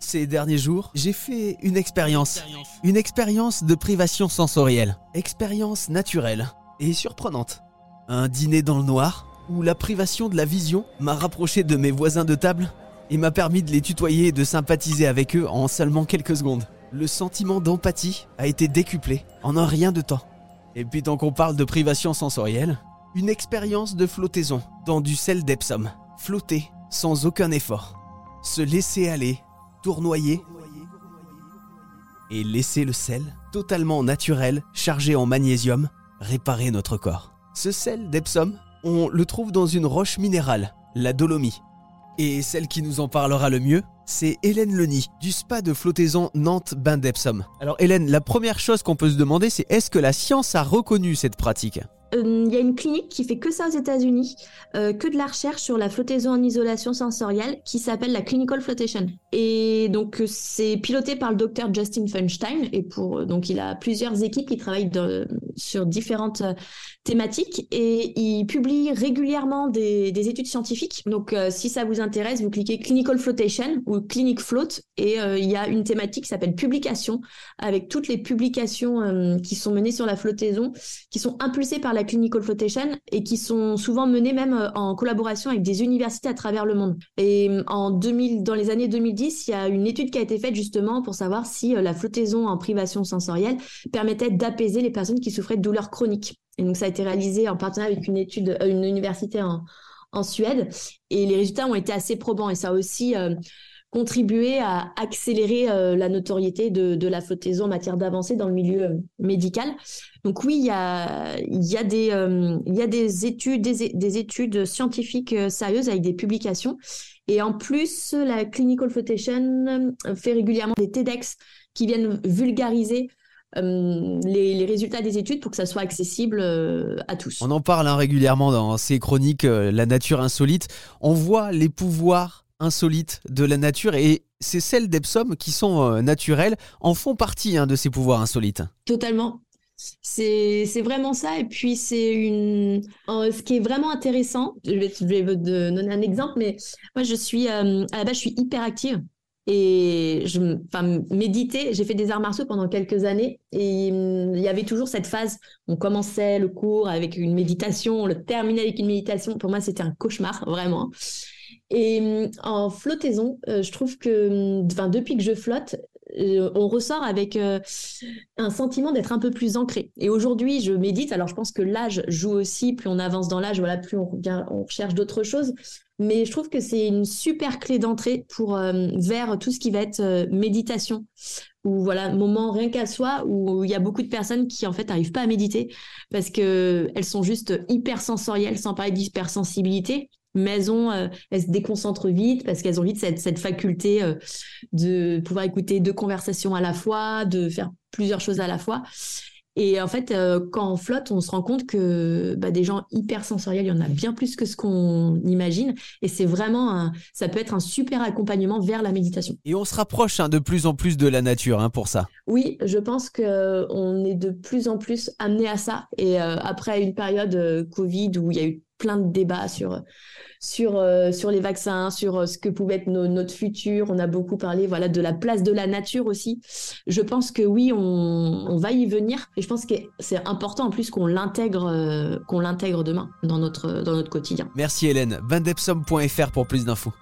Ces derniers jours, j'ai fait une expérience. Une expérience de privation sensorielle. Expérience naturelle et surprenante. Un dîner dans le noir où la privation de la vision m'a rapproché de mes voisins de table et m'a permis de les tutoyer et de sympathiser avec eux en seulement quelques secondes. Le sentiment d'empathie a été décuplé en un rien de temps. Et puis tant qu'on parle de privation sensorielle, une expérience de flottaison dans du sel d'Epsom. Flotter sans aucun effort. Se laisser aller, tournoyer et laisser le sel, totalement naturel, chargé en magnésium, réparer notre corps. Ce sel d'Epsom, on le trouve dans une roche minérale, la dolomie. Et celle qui nous en parlera le mieux, c'est Hélène Leny, du spa de flottaison Nantes-Bain d'Epsom. Alors Hélène, la première chose qu'on peut se demander, c'est est-ce que la science a reconnu cette pratique? Euh, il y a une clinique qui fait que ça aux États-Unis, euh, que de la recherche sur la flottaison en isolation sensorielle, qui s'appelle la Clinical Flotation. Et donc euh, c'est piloté par le docteur Justin Funstein, et pour donc il a plusieurs équipes qui travaillent sur différentes thématiques et il publie régulièrement des, études scientifiques. Donc si ça vous intéresse, vous cliquez Clinical Flotation ou Clinic Float et il y a une thématique qui s'appelle publication avec toutes les publications qui sont menées sur la flottaison, qui sont impulsées par la Clinical Flotation et qui sont souvent menées même euh, en collaboration avec des universités à travers le monde. Et euh, en 2000, dans les années 2010, il y a une étude qui a été faite justement pour savoir si euh, la flottaison en privation sensorielle permettait d'apaiser les personnes qui souffraient de douleurs chroniques. Et donc ça a été réalisé en partenariat avec une étude, une université en, Suède, et les résultats ont été assez probants. Et ça aussi contribuer à accélérer euh, la notoriété de, la flottaison en matière d'avancée dans le milieu euh, médical. Donc oui, il y a, y a, des, euh, y a des, études, des, études scientifiques sérieuses avec des publications. Et en plus, la Clinical Flotation fait régulièrement des TEDx qui viennent vulgariser les, résultats des études pour que ça soit accessible à tous. On en parle hein, régulièrement dans ces chroniques La nature insolite. On voit les pouvoirs insolites de la nature et c'est celles d'Epsom qui sont euh, naturelles en font partie hein, de ces pouvoirs insolites. Totalement. C'est vraiment ça. Et puis, c'est une. ce qui est vraiment intéressant, je vais, te donner un exemple, mais moi, je suis. Euh, à la base, je suis hyper active. Et je, enfin, méditer, j'ai fait des arts martiaux pendant quelques années et hum, il y avait toujours cette phase. On commençait le cours avec une méditation, on le terminait avec une méditation. Pour moi, c'était un cauchemar, vraiment. Et hum, en flottaison, euh, je trouve que enfin, depuis que je flotte, euh, on ressort avec euh, un sentiment d'être un peu plus ancré. Et aujourd'hui, je médite. Alors, je pense que l'âge joue aussi. Plus on avance dans l'âge, voilà, plus on, on cherche d'autres choses. Mais je trouve que c'est une super clé d'entrée pour vers tout ce qui va être méditation ou voilà moment rien qu'à soi où il y a beaucoup de personnes qui en fait n'arrivent pas à méditer parce que elles sont juste hyper sensorielles sans parler d'hypersensibilité mais elles, euh, elles se déconcentrent vite parce qu'elles ont vite cette, cette faculté euh, de pouvoir écouter deux conversations à la fois, de faire plusieurs choses à la fois. Et en fait, euh, quand on flotte, on se rend compte que bah, des gens hyper sensoriels, il y en a bien plus que ce qu'on imagine. Et c'est vraiment, un, ça peut être un super accompagnement vers la méditation. Et on se rapproche hein, de plus en plus de la nature hein, pour ça. Oui, je pense qu'on est de plus en plus amené à ça. Et après une période Covid où il y a eu plein de débats sur sur euh, sur les vaccins, sur euh, ce que pouvait être notre futur. On a beaucoup parlé voilà de la place de la nature aussi. Je pense que oui, on, va y venir et je pense que c'est important en plus qu'on l'intègre euh, qu'on l'intègre demain dans notre dans notre quotidien. Merci Hélène. Vandepsom.fr pour plus d'infos.